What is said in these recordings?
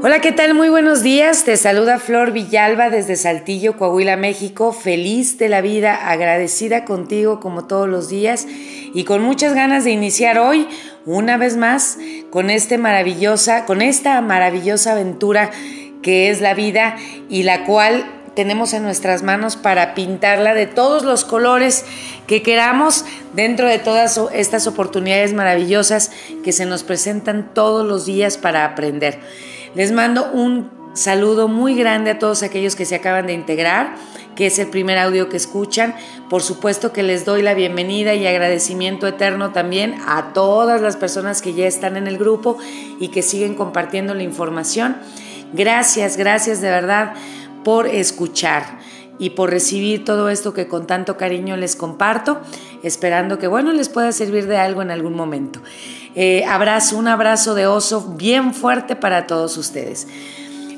Hola, ¿qué tal? Muy buenos días. Te saluda Flor Villalba desde Saltillo, Coahuila, México. Feliz de la vida, agradecida contigo como todos los días y con muchas ganas de iniciar hoy una vez más con este maravillosa, con esta maravillosa aventura que es la vida y la cual tenemos en nuestras manos para pintarla de todos los colores que queramos dentro de todas estas oportunidades maravillosas que se nos presentan todos los días para aprender. Les mando un saludo muy grande a todos aquellos que se acaban de integrar, que es el primer audio que escuchan. Por supuesto que les doy la bienvenida y agradecimiento eterno también a todas las personas que ya están en el grupo y que siguen compartiendo la información. Gracias, gracias de verdad por escuchar y por recibir todo esto que con tanto cariño les comparto, esperando que bueno les pueda servir de algo en algún momento. Eh, abrazo, un abrazo de oso bien fuerte para todos ustedes.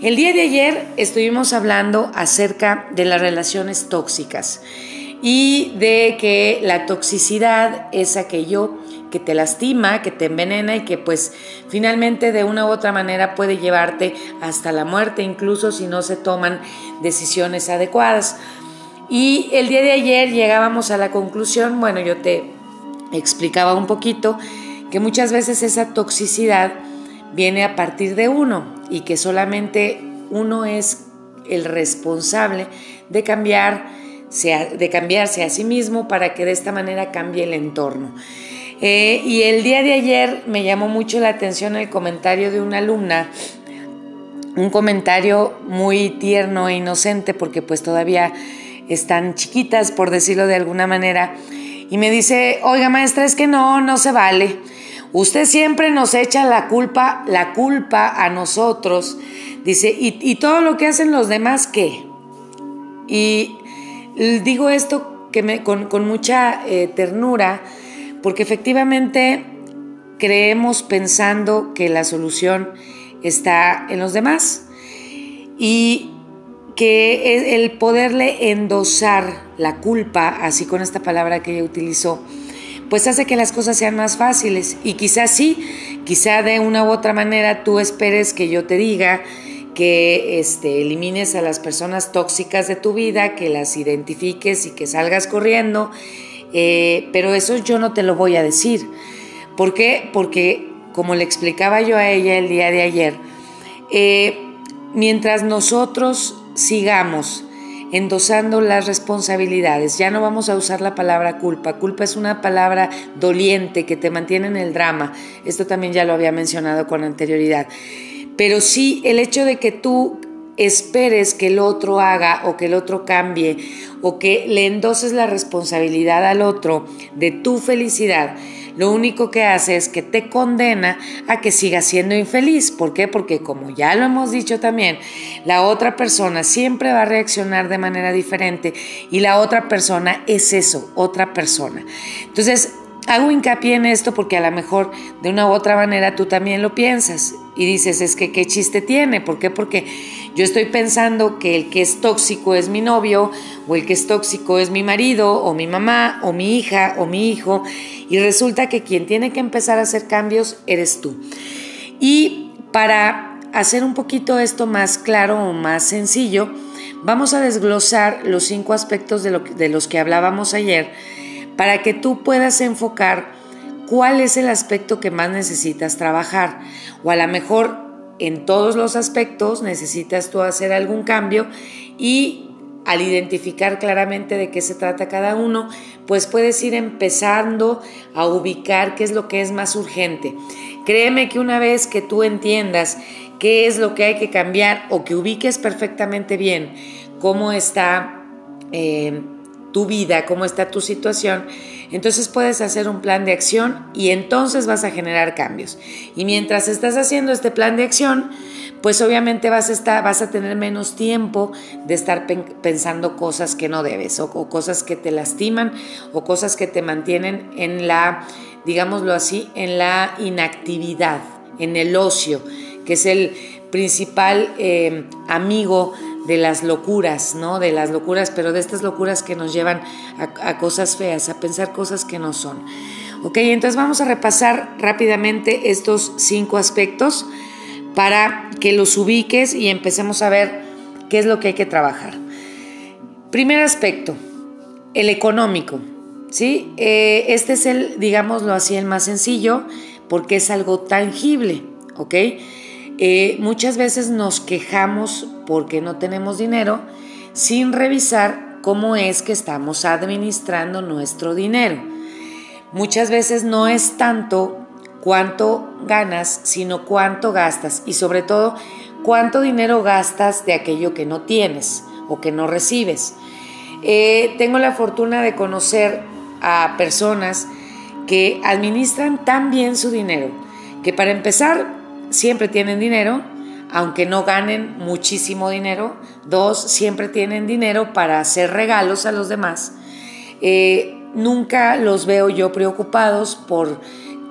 El día de ayer estuvimos hablando acerca de las relaciones tóxicas y de que la toxicidad es aquello que te lastima, que te envenena y que pues finalmente de una u otra manera puede llevarte hasta la muerte, incluso si no se toman decisiones adecuadas. Y el día de ayer llegábamos a la conclusión, bueno, yo te explicaba un poquito que muchas veces esa toxicidad viene a partir de uno y que solamente uno es el responsable de cambiar de cambiarse a sí mismo para que de esta manera cambie el entorno. Eh, y el día de ayer me llamó mucho la atención el comentario de una alumna, un comentario muy tierno e inocente porque pues todavía están chiquitas, por decirlo de alguna manera, y me dice, oiga maestra, es que no, no se vale. Usted siempre nos echa la culpa, la culpa a nosotros. Dice, ¿y, todo lo que hacen los demás qué? Y digo esto que me, con, mucha eh, ternura, porque efectivamente creemos pensando que la solución está en los demás y que el poderle endosar la culpa, así con esta palabra que ella utilizó, pues hace que las cosas sean más fáciles. Y quizás sí, quizá de una u otra manera tú esperes que yo te diga que este, elimines a las personas tóxicas de tu vida, que las identifiques y que salgas corriendo eh, pero eso yo no te lo voy a decir. ¿Por qué? Porque, como le explicaba yo a ella el día de ayer, eh, mientras nosotros sigamos endosando las responsabilidades, ya no vamos a usar la palabra culpa. Culpa es una palabra doliente que te mantiene en el drama. Esto también ya lo había mencionado con anterioridad. Pero sí el hecho de que tú esperes que el otro haga o que el otro cambie o que le endoses la responsabilidad al otro de tu felicidad, lo único que hace es que te condena a que sigas siendo infeliz. ¿Por qué? Porque como ya lo hemos dicho también, la otra persona siempre va a reaccionar de manera diferente y la otra persona es eso, otra persona. Entonces, hago hincapié en esto porque a lo mejor de una u otra manera tú también lo piensas y dices, es que qué chiste tiene, ¿por qué? Porque yo estoy pensando que el que es tóxico es mi novio o el que es tóxico es mi marido o mi mamá o mi hija o mi hijo y resulta que quien tiene que empezar a hacer cambios eres tú. Y para hacer un poquito esto más claro o más sencillo, vamos a desglosar los cinco aspectos de, de los que hablábamos ayer para que tú puedas enfocar cuál es el aspecto que más necesitas trabajar. O a lo mejor en todos los aspectos necesitas tú hacer algún cambio y al identificar claramente de qué se trata cada uno, pues puedes ir empezando a ubicar qué es lo que es más urgente. Créeme que una vez que tú entiendas qué es lo que hay que cambiar o que ubiques perfectamente bien cómo está eh, tu vida, cómo está tu situación, entonces puedes hacer un plan de acción y entonces vas a generar cambios. Y mientras estás haciendo este plan de acción, pues obviamente vas a, estar, vas a tener menos tiempo de estar pensando cosas que no debes o, cosas que te lastiman o cosas que te mantienen en la, digámoslo así, en la inactividad, en el ocio, que es el principal eh, amigo de las locuras, ¿no? De las locuras, pero de estas locuras que nos llevan a, cosas feas, a pensar cosas que no son. Ok, entonces vamos a repasar rápidamente estos cinco aspectos para que los ubiques y empecemos a ver qué es lo que hay que trabajar. Primer aspecto, el económico. ¿sí? Eh, este es el, digámoslo así, el más sencillo porque es algo tangible. ¿ok? Eh, muchas veces nos quejamos porque no tenemos dinero sin revisar cómo es que estamos administrando nuestro dinero. Muchas veces no es tanto cuánto ganas, sino cuánto gastas y sobre todo cuánto dinero gastas de aquello que no tienes o que no recibes. Eh, tengo la fortuna de conocer a personas que administran tan bien su dinero que para empezar siempre tienen dinero, aunque no ganen muchísimo dinero. Dos, siempre tienen dinero para hacer regalos a los demás. Eh, nunca los veo yo preocupados por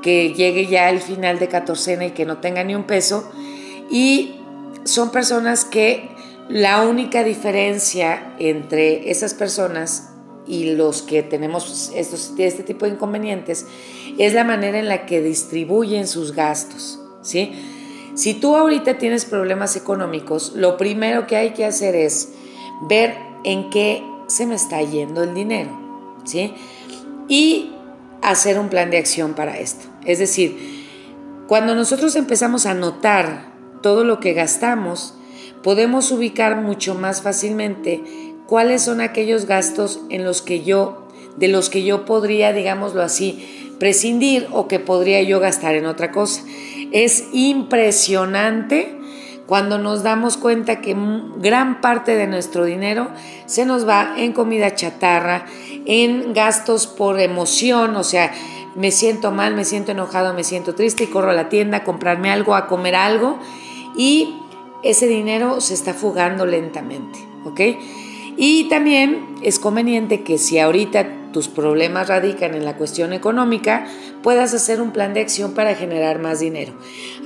que llegue ya el final de catorcena y que no tenga ni un peso. Y son personas que la única diferencia entre esas personas y los que tenemos estos, este tipo de inconvenientes es la manera en la que distribuyen sus gastos. ¿sí? Si tú ahorita tienes problemas económicos, lo primero que hay que hacer es ver en qué se me está yendo el dinero, ¿sí? Y hacer un plan de acción para esto. Es decir, cuando nosotros empezamos a notar todo lo que gastamos, podemos ubicar mucho más fácilmente cuáles son aquellos gastos en los que yo de los que yo podría, digámoslo así, prescindir o que podría yo gastar en otra cosa. Es impresionante cuando nos damos cuenta que gran parte de nuestro dinero se nos va en comida chatarra, en gastos por emoción, o sea, me siento mal, me siento enojado, me siento triste y corro a la tienda a comprarme algo, a comer algo y ese dinero se está fugando lentamente, ¿ok? Y también es conveniente que si ahorita tus problemas radican en la cuestión económica, puedas hacer un plan de acción para generar más dinero.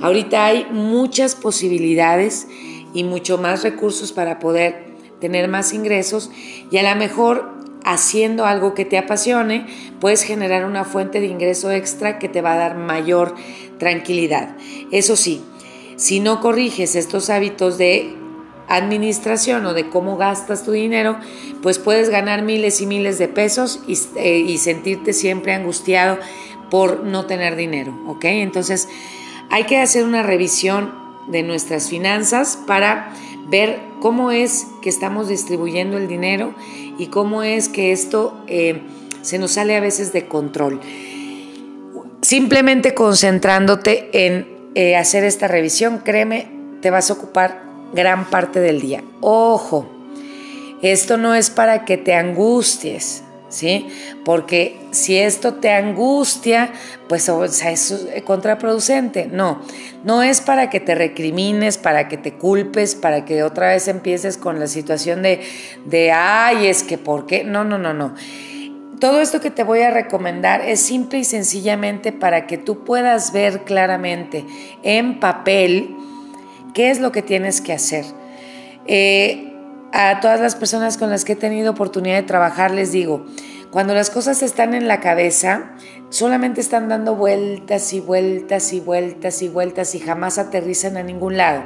Ahorita hay muchas posibilidades y mucho más recursos para poder tener más ingresos y a lo mejor haciendo algo que te apasione, puedes generar una fuente de ingreso extra que te va a dar mayor tranquilidad. Eso sí, si no corriges estos hábitos de administración o de cómo gastas tu dinero, pues puedes ganar miles y miles de pesos eh, y, sentirte siempre angustiado por no tener dinero, ¿ok? Entonces hay que hacer una revisión de nuestras finanzas para ver cómo es que estamos distribuyendo el dinero y cómo es que esto eh, se nos sale a veces de control. Simplemente concentrándote en eh, hacer esta revisión, créeme, te vas a ocupar gran parte del día. Ojo, esto no es para que te angusties, ¿sí? Porque si esto te angustia, pues o sea, es contraproducente. No, no es para que te recrimines, para que te culpes, para que otra vez empieces con la situación de, de ay, es que por qué. No, no, no, no. Todo esto que te voy a recomendar es simple y sencillamente para que tú puedas ver claramente en papel, ¿Qué es lo que tienes que hacer? Eh, a todas las personas con las que he tenido oportunidad de trabajar les digo, cuando las cosas están en la cabeza, solamente están dando vueltas y vueltas y vueltas y vueltas y jamás aterrizan a ningún lado.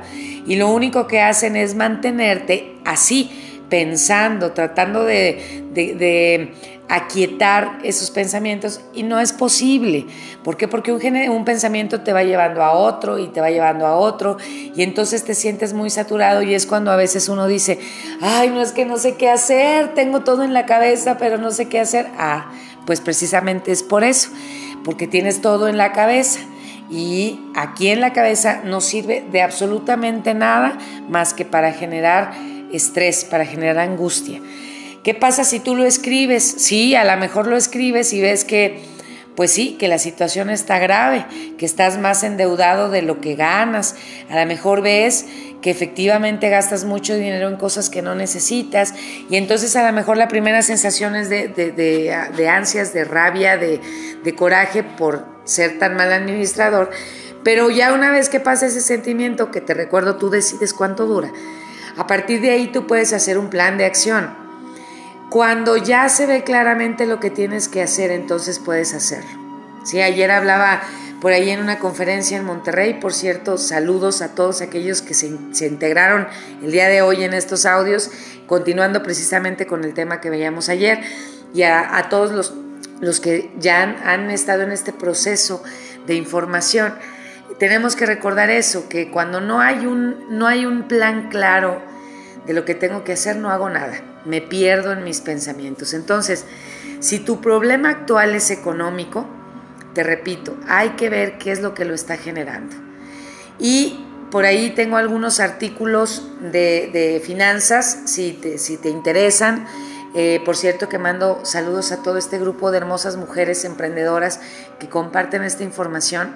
Y lo único que hacen es mantenerte así, pensando, tratando de, de aquietar esos pensamientos y no es posible. ¿Por qué? Porque un, un, pensamiento te va llevando a otro y te va llevando a otro y entonces te sientes muy saturado y es cuando a veces uno dice, ay, no es que no sé qué hacer, tengo todo en la cabeza, pero no sé qué hacer. Ah, pues precisamente es por eso, porque tienes todo en la cabeza. Y aquí en la cabeza no sirve de absolutamente nada más que para generar estrés, para generar angustia. ¿Qué pasa si tú lo escribes? Sí, a lo mejor lo escribes y ves que, pues sí, que la situación está grave, que estás más endeudado de lo que ganas. A lo mejor ves que efectivamente gastas mucho dinero en cosas que no necesitas y entonces a lo mejor la primera sensación es de, de ansias, de rabia, de, coraje por ser tan mal administrador. Pero ya una vez que pasa ese sentimiento, que te recuerdo, tú decides cuánto dura. A partir de ahí tú puedes hacer un plan de acción cuando ya se ve claramente lo que tienes que hacer, entonces puedes hacerlo. Sí, ayer hablaba por ahí en una conferencia en Monterrey. Por cierto, saludos a todos aquellos que se, integraron el día de hoy en estos audios, continuando precisamente con el tema que veíamos ayer, y a, todos los, los, que ya han, han estado en este proceso de información. Tenemos que recordar eso, que cuando no hay un, no hay un plan claro de lo que tengo que hacer, no hago nada. Me pierdo en mis pensamientos. Entonces, si tu problema actual es económico, te repito, hay que ver qué es lo que lo está generando. Y por ahí tengo algunos artículos de, finanzas, si te, si te interesan. Eh, por cierto que mando saludos a todo este grupo de hermosas mujeres emprendedoras que comparten esta información.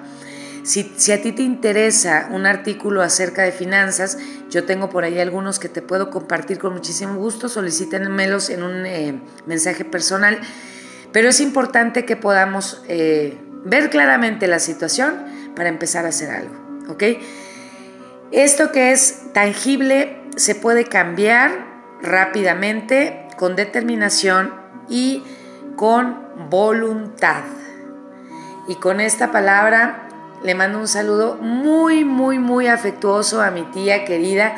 Si, a ti te interesa un artículo acerca de finanzas, yo tengo por ahí algunos que te puedo compartir con muchísimo gusto, solicítenmelos en un eh, mensaje personal, pero es importante que podamos eh, ver claramente la situación para empezar a hacer algo, ¿ok? Esto que es tangible se puede cambiar rápidamente, con determinación y con voluntad. Y con esta palabra le mando un saludo muy, muy, muy afectuoso a mi tía querida,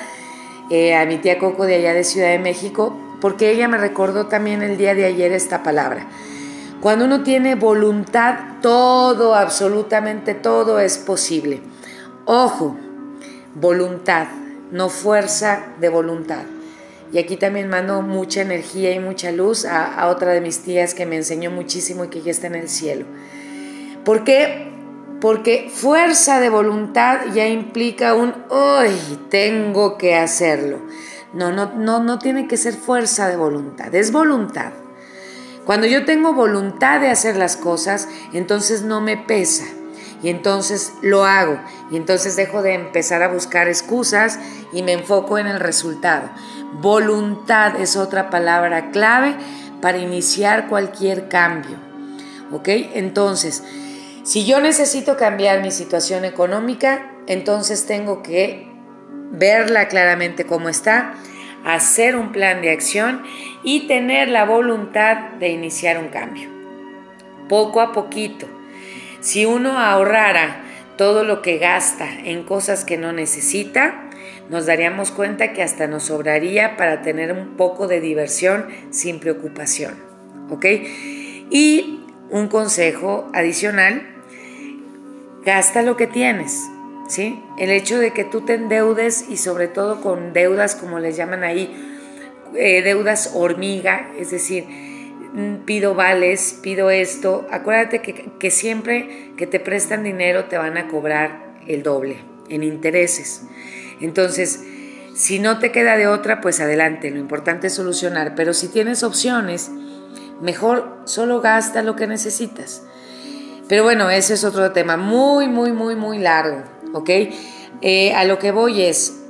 eh, a mi tía Coco de allá de Ciudad de México, porque ella me recordó también el día de ayer esta palabra. Cuando uno tiene voluntad, todo, absolutamente todo es posible. Ojo, voluntad, no fuerza de voluntad. Y aquí también mando mucha energía y mucha luz a, a otra de mis tías que me enseñó muchísimo y que ya está en el cielo. ¿Por qué? Porque fuerza de voluntad ya implica un, hoy tengo que hacerlo. No, no, no, no tiene que ser fuerza de voluntad, es voluntad. Cuando yo tengo voluntad de hacer las cosas, entonces no me pesa y entonces lo hago y entonces dejo de empezar a buscar excusas y me enfoco en el resultado. Voluntad es otra palabra clave para iniciar cualquier cambio. ¿Ok? Entonces, si yo necesito cambiar mi situación económica, entonces tengo que verla claramente cómo está, hacer un plan de acción y tener la voluntad de iniciar un cambio. Poco a poquito. Si uno ahorrara todo lo que gasta en cosas que no necesita, nos daríamos cuenta que hasta nos sobraría para tener un poco de diversión sin preocupación. ¿Ok? Y un consejo adicional gasta lo que tienes, ¿sí? El hecho de que tú te endeudes y sobre todo con deudas, como les llaman ahí, eh, deudas hormiga, es decir, mm, pido vales, pido esto, acuérdate que, que siempre que te prestan dinero te van a cobrar el doble en intereses. Entonces, si no te queda de otra, pues adelante, lo importante es solucionar, pero si tienes opciones, mejor solo gasta lo que necesitas. Pero bueno, ese es otro tema muy, muy, muy, muy largo, ¿ok? Eh, a lo que voy es,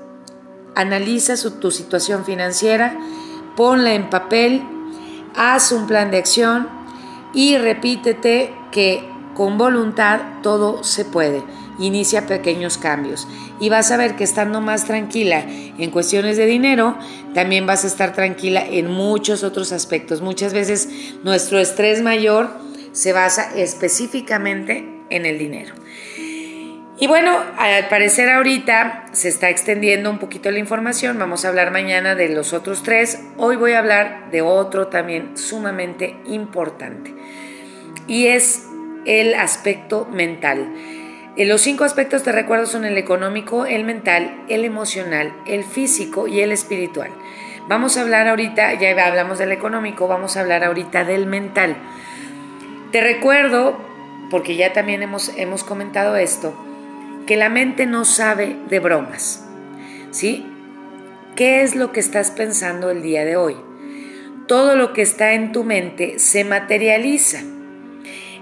analiza tu situación financiera, ponla en papel, haz un plan de acción y repítete que con voluntad todo se puede. Inicia pequeños cambios y vas a ver que estando más tranquila en cuestiones de dinero, también vas a estar tranquila en muchos otros aspectos. Muchas veces nuestro estrés mayor se basa específicamente en el dinero. Y bueno, al parecer ahorita se está extendiendo un poquito la información, vamos a hablar mañana de los otros tres, hoy voy a hablar de otro también sumamente importante y es el aspecto mental. Eh, los cinco aspectos te recuerdo son el económico, el mental, el emocional, el físico y el espiritual. Vamos a hablar ahorita, ya hablamos del económico, vamos a hablar ahorita del mental. Te recuerdo, porque ya también hemos, hemos comentado esto, que la mente no sabe de bromas. ¿Sí? ¿Qué es lo que estás pensando el día de hoy? Todo lo que está en tu mente se materializa.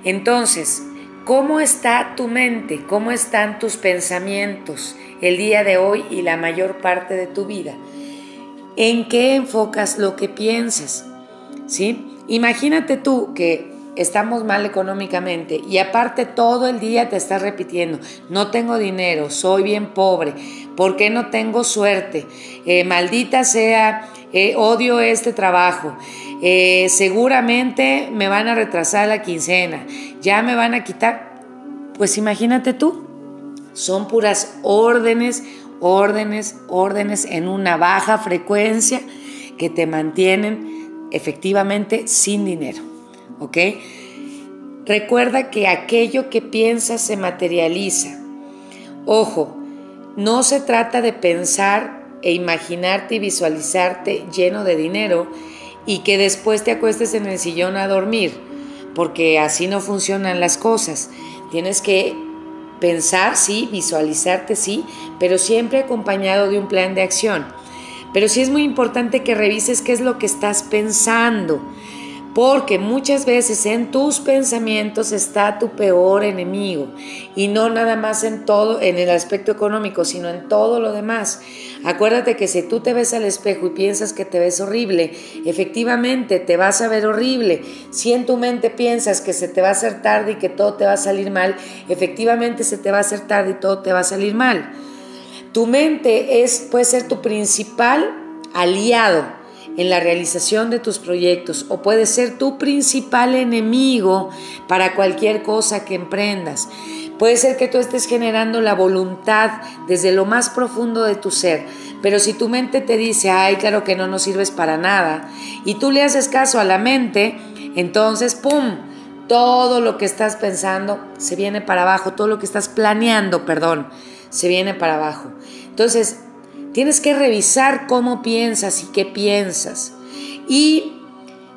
Entonces, ¿cómo está tu mente? ¿Cómo están tus pensamientos el día de hoy y la mayor parte de tu vida? ¿En qué enfocas lo que piensas? ¿Sí? Imagínate tú que estamos mal económicamente y aparte todo el día te estás repitiendo, no tengo dinero, soy bien pobre, ¿por qué no tengo suerte? Eh, maldita sea, eh, odio este trabajo, eh, seguramente me van a retrasar la quincena, ya me van a quitar. Pues imagínate tú, son puras órdenes, órdenes, órdenes en una baja frecuencia que te mantienen efectivamente sin dinero. ¿Ok? Recuerda que aquello que piensas se materializa. Ojo, no se trata de pensar e imaginarte y visualizarte lleno de dinero y que después te acuestes en el sillón a dormir, porque así no funcionan las cosas. Tienes que pensar, sí, visualizarte, sí, pero siempre acompañado de un plan de acción. Pero sí es muy importante que revises qué es lo que estás pensando porque muchas veces en tus pensamientos está tu peor enemigo y no nada más en todo, en el aspecto económico, sino en todo lo demás. Acuérdate que si tú te ves al espejo y piensas que te ves horrible, efectivamente te vas a ver horrible. Si en tu mente piensas que se te va a hacer tarde y que todo te va a salir mal, efectivamente se te va a hacer tarde y todo te va a salir mal. Tu mente es, puede ser tu principal aliado en la realización de tus proyectos o puede ser tu principal enemigo para cualquier cosa que emprendas. Puede ser que tú estés generando la voluntad desde lo más profundo de tu ser, pero si tu mente te dice, ay, claro que no nos sirves para nada, y tú le haces caso a la mente, entonces, ¡pum! Todo lo que estás pensando se viene para abajo, todo lo que estás planeando, perdón, se viene para abajo. Entonces, Tienes que revisar cómo piensas y qué piensas. Y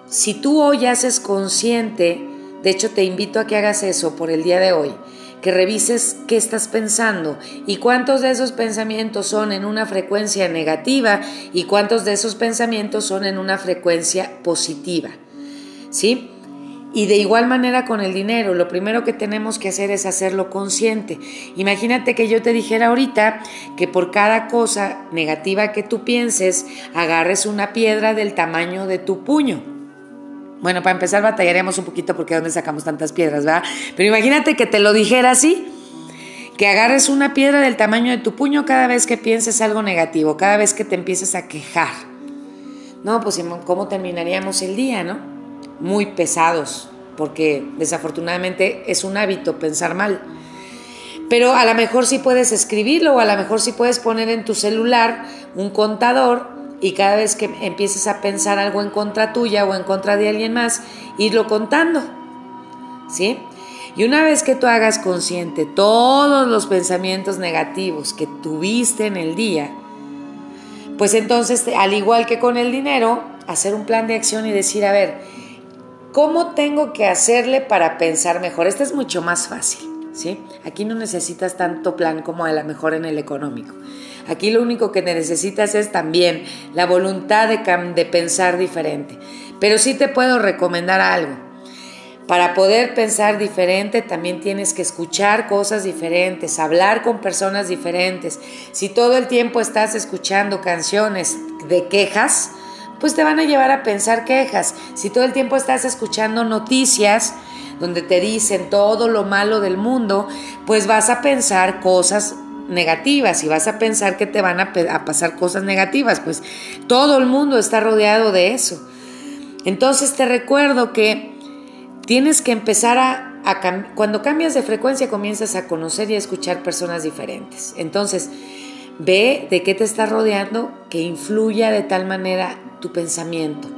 si tú hoy haces consciente, de hecho te invito a que hagas eso por el día de hoy, que revises qué estás pensando y cuántos de esos pensamientos son en una frecuencia negativa y cuántos de esos pensamientos son en una frecuencia positiva. ¿Sí? Y de igual manera con el dinero, lo primero que tenemos que hacer es hacerlo consciente. Imagínate que yo te dijera ahorita que por cada cosa negativa que tú pienses, agarres una piedra del tamaño de tu puño. Bueno, para empezar batallaríamos un poquito porque ¿de dónde sacamos tantas piedras, verdad? Pero imagínate que te lo dijera así, que agarres una piedra del tamaño de tu puño cada vez que pienses algo negativo, cada vez que te empieces a quejar. No, pues ¿cómo terminaríamos el día, no? muy pesados, porque desafortunadamente es un hábito pensar mal. Pero a lo mejor sí puedes escribirlo o a lo mejor sí puedes poner en tu celular un contador y cada vez que empieces a pensar algo en contra tuya o en contra de alguien más, irlo contando. ¿Sí? Y una vez que tú hagas consciente todos los pensamientos negativos que tuviste en el día, pues entonces, al igual que con el dinero, hacer un plan de acción y decir, a ver, ¿Cómo tengo que hacerle para pensar mejor? Este es mucho más fácil, ¿sí? Aquí no necesitas tanto plan como a lo mejor en el económico. Aquí lo único que necesitas es también la voluntad de, de pensar diferente. Pero sí te puedo recomendar algo. Para poder pensar diferente también tienes que escuchar cosas diferentes, hablar con personas diferentes. Si todo el tiempo estás escuchando canciones de quejas, pues te van a llevar a pensar quejas. Si todo el tiempo estás escuchando noticias donde te dicen todo lo malo del mundo, pues vas a pensar cosas negativas y vas a pensar que te van a, pasar cosas negativas, pues todo el mundo está rodeado de eso. Entonces te recuerdo que tienes que empezar a, cuando cambias de frecuencia comienzas a conocer y a escuchar personas diferentes. Entonces, ve de qué te está rodeando que influya de tal manera tu pensamiento.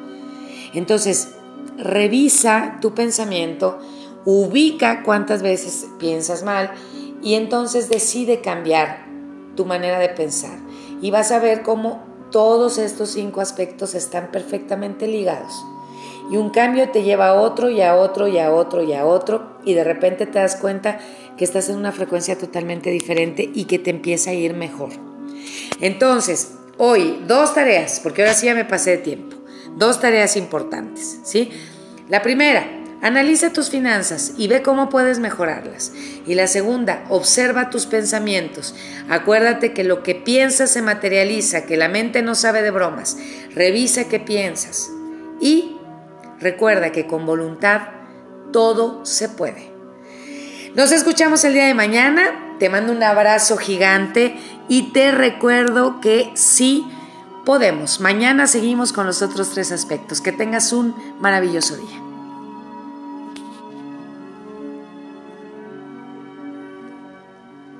Entonces, revisa tu pensamiento, ubica cuántas veces piensas mal y entonces decide cambiar tu manera de pensar. Y vas a ver cómo todos estos cinco aspectos están perfectamente ligados. Y un cambio te lleva a otro y a otro y a otro y a otro y de repente te das cuenta que estás en una frecuencia totalmente diferente y que te empieza a ir mejor. Entonces, Hoy, dos tareas, porque ahora sí ya me pasé de tiempo. Dos tareas importantes, ¿sí? La primera, analiza tus finanzas y ve cómo puedes mejorarlas. Y la segunda, observa tus pensamientos. Acuérdate que lo que piensas se materializa, que la mente no sabe de bromas. Revisa qué piensas. Y recuerda que con voluntad todo se puede. Nos escuchamos el día de mañana. Te mando un abrazo gigante y te recuerdo que sí podemos. Mañana seguimos con los otros tres aspectos. Que tengas un maravilloso día.